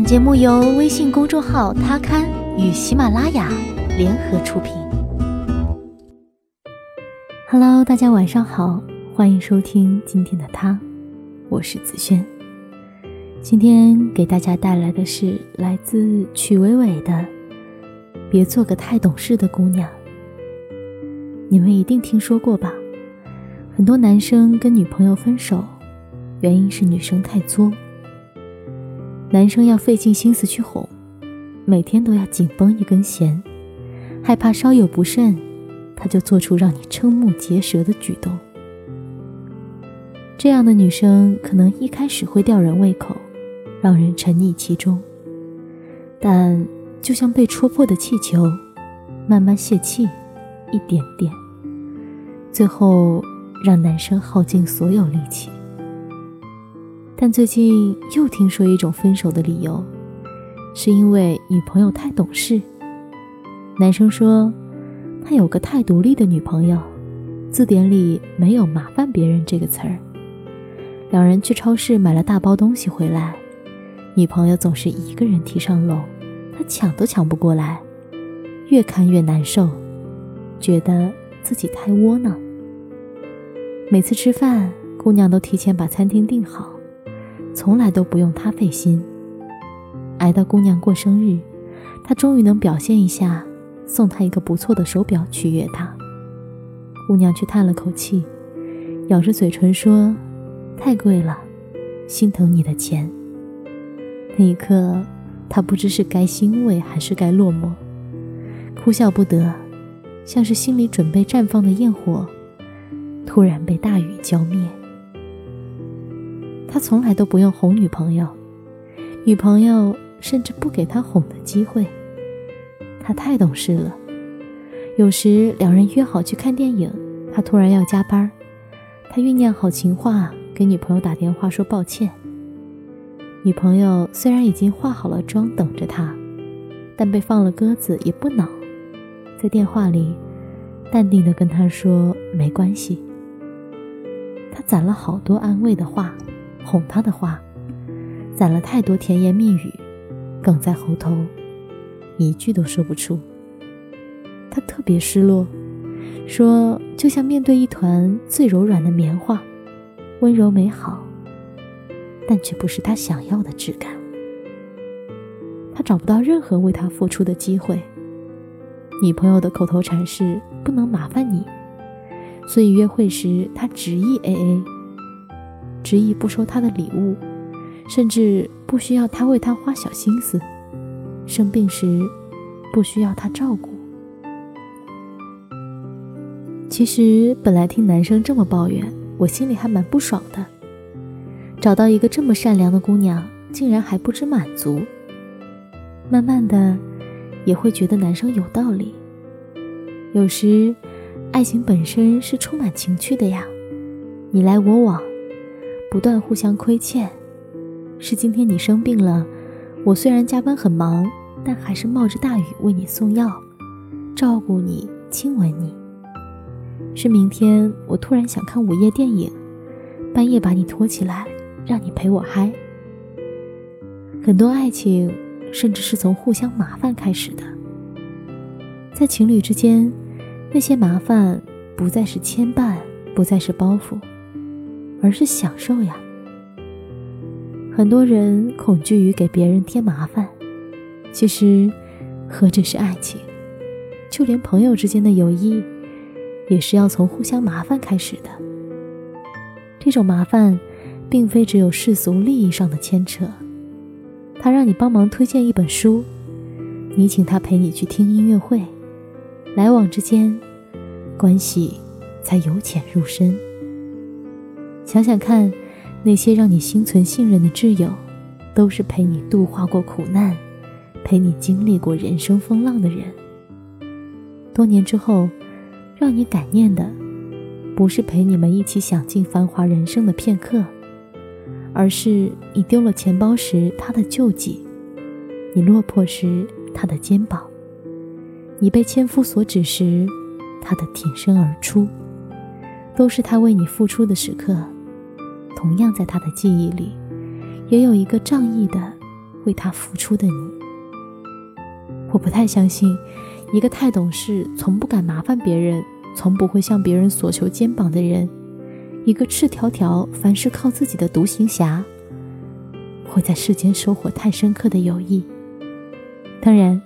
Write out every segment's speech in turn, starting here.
本节目由微信公众号“他刊”与喜马拉雅联合出品。Hello，大家晚上好，欢迎收听今天的他，我是子轩。今天给大家带来的是来自曲伟伟的《别做个太懂事的姑娘》。你们一定听说过吧？很多男生跟女朋友分手，原因是女生太作。男生要费尽心思去哄，每天都要紧绷一根弦，害怕稍有不慎，他就做出让你瞠目结舌的举动。这样的女生可能一开始会吊人胃口，让人沉溺其中，但就像被戳破的气球，慢慢泄气，一点点，最后让男生耗尽所有力气。但最近又听说一种分手的理由，是因为女朋友太懂事。男生说，他有个太独立的女朋友，字典里没有“麻烦别人”这个词儿。两人去超市买了大包东西回来，女朋友总是一个人提上楼，他抢都抢不过来，越看越难受，觉得自己太窝囊。每次吃饭，姑娘都提前把餐厅订好。从来都不用他费心。挨到姑娘过生日，他终于能表现一下，送她一个不错的手表取悦她。姑娘却叹了口气，咬着嘴唇说：“太贵了，心疼你的钱。”那一刻，他不知是该欣慰还是该落寞，哭笑不得，像是心里准备绽放的焰火，突然被大雨浇灭。他从来都不用哄女朋友，女朋友甚至不给他哄的机会。他太懂事了。有时两人约好去看电影，他突然要加班，他酝酿好情话给女朋友打电话说抱歉。女朋友虽然已经化好了妆等着他，但被放了鸽子也不恼，在电话里淡定地跟他说没关系。他攒了好多安慰的话。哄他的话，攒了太多甜言蜜语，哽在喉头，一句都说不出。他特别失落，说就像面对一团最柔软的棉花，温柔美好，但却不是他想要的质感。他找不到任何为他付出的机会。女朋友的口头禅是不能麻烦你，所以约会时他执意 A A。执意不收他的礼物，甚至不需要他为他花小心思。生病时，不需要他照顾。其实本来听男生这么抱怨，我心里还蛮不爽的。找到一个这么善良的姑娘，竟然还不知满足。慢慢的，也会觉得男生有道理。有时，爱情本身是充满情趣的呀，你来我往。不断互相亏欠，是今天你生病了，我虽然加班很忙，但还是冒着大雨为你送药，照顾你，亲吻你。是明天我突然想看午夜电影，半夜把你拖起来，让你陪我嗨。很多爱情甚至是从互相麻烦开始的，在情侣之间，那些麻烦不再是牵绊，不再是包袱。而是享受呀。很多人恐惧于给别人添麻烦，其实何止是爱情，就连朋友之间的友谊，也是要从互相麻烦开始的。这种麻烦，并非只有世俗利益上的牵扯，他让你帮忙推荐一本书，你请他陪你去听音乐会，来往之间，关系才由浅入深。想想看，那些让你心存信任的挚友，都是陪你度化过苦难、陪你经历过人生风浪的人。多年之后，让你感念的，不是陪你们一起享尽繁华人生的片刻，而是你丢了钱包时他的救济，你落魄时他的肩膀，你被千夫所指时他的挺身而出，都是他为你付出的时刻。同样，在他的记忆里，也有一个仗义的、为他付出的你。我不太相信，一个太懂事、从不敢麻烦别人、从不会向别人索求肩膀的人，一个赤条条、凡事靠自己的独行侠，会在世间收获太深刻的友谊。当然，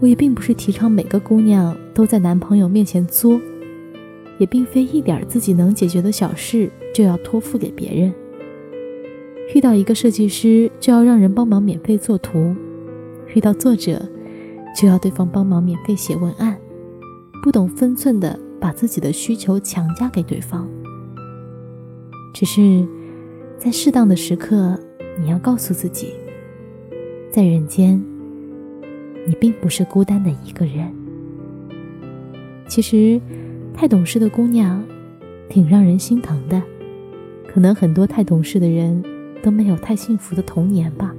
我也并不是提倡每个姑娘都在男朋友面前作，也并非一点自己能解决的小事就要托付给别人。遇到一个设计师，就要让人帮忙免费做图；遇到作者，就要对方帮忙免费写文案。不懂分寸的把自己的需求强加给对方。只是，在适当的时刻，你要告诉自己，在人间，你并不是孤单的一个人。其实，太懂事的姑娘，挺让人心疼的。可能很多太懂事的人。都没有太幸福的童年吧，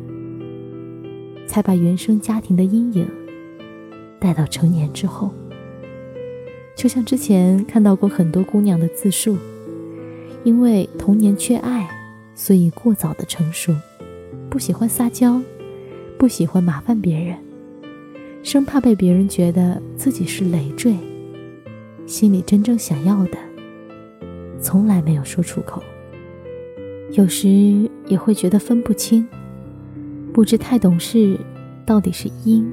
才把原生家庭的阴影带到成年之后。就像之前看到过很多姑娘的自述，因为童年缺爱，所以过早的成熟，不喜欢撒娇，不喜欢麻烦别人，生怕被别人觉得自己是累赘，心里真正想要的，从来没有说出口。有时也会觉得分不清，不知太懂事到底是因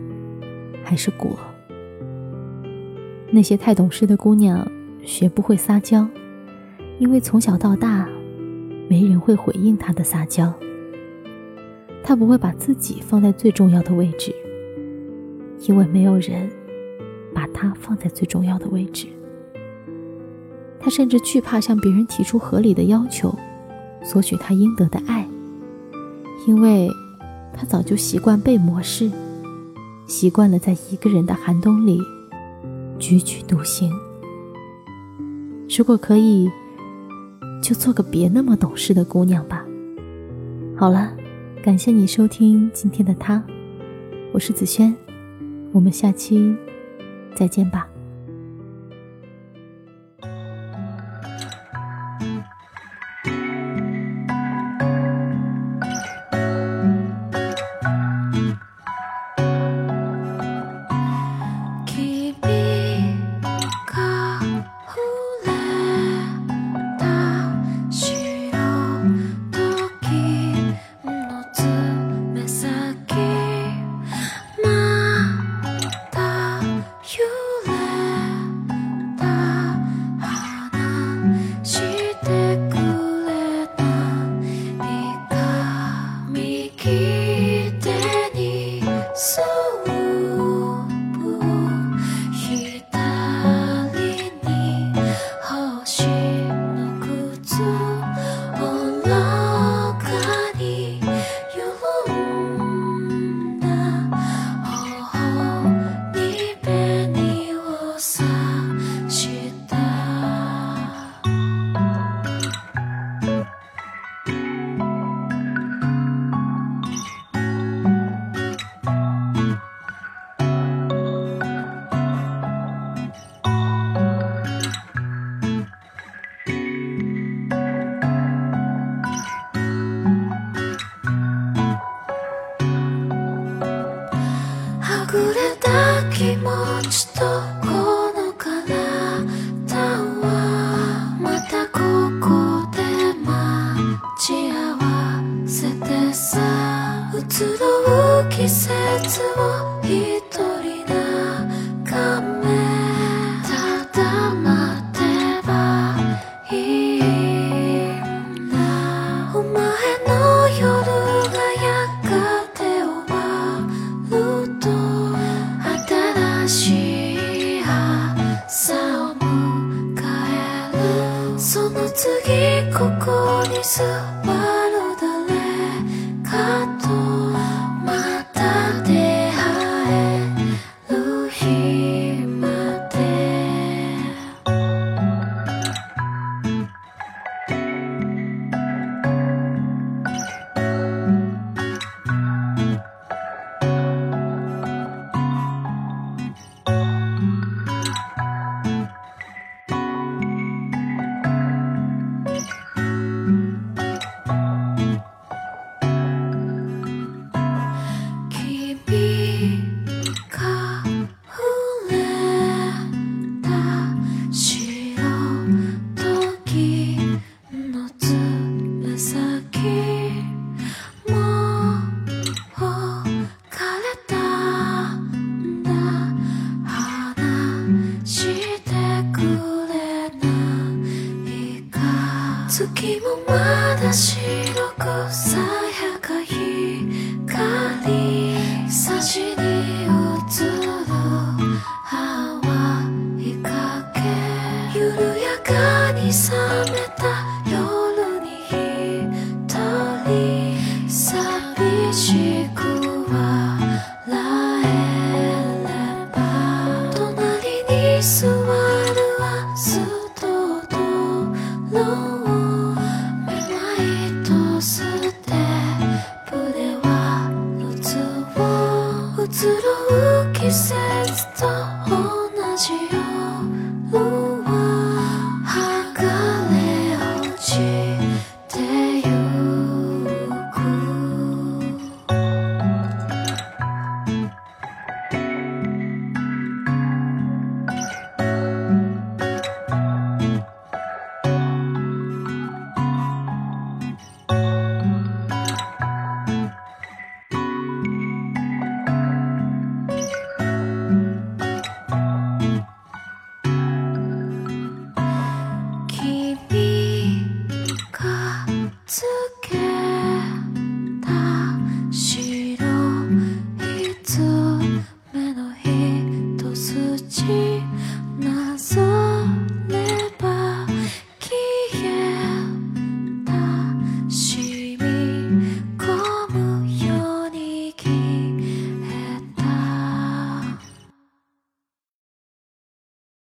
还是果。那些太懂事的姑娘学不会撒娇，因为从小到大没人会回应她的撒娇。她不会把自己放在最重要的位置，因为没有人把她放在最重要的位置。他甚至惧怕向别人提出合理的要求。索取他应得的爱，因为他早就习惯被漠视，习惯了在一个人的寒冬里踽踽独行。如果可以，就做个别那么懂事的姑娘吧。好了，感谢你收听今天的他，我是子轩，我们下期再见吧。monster Bye. 你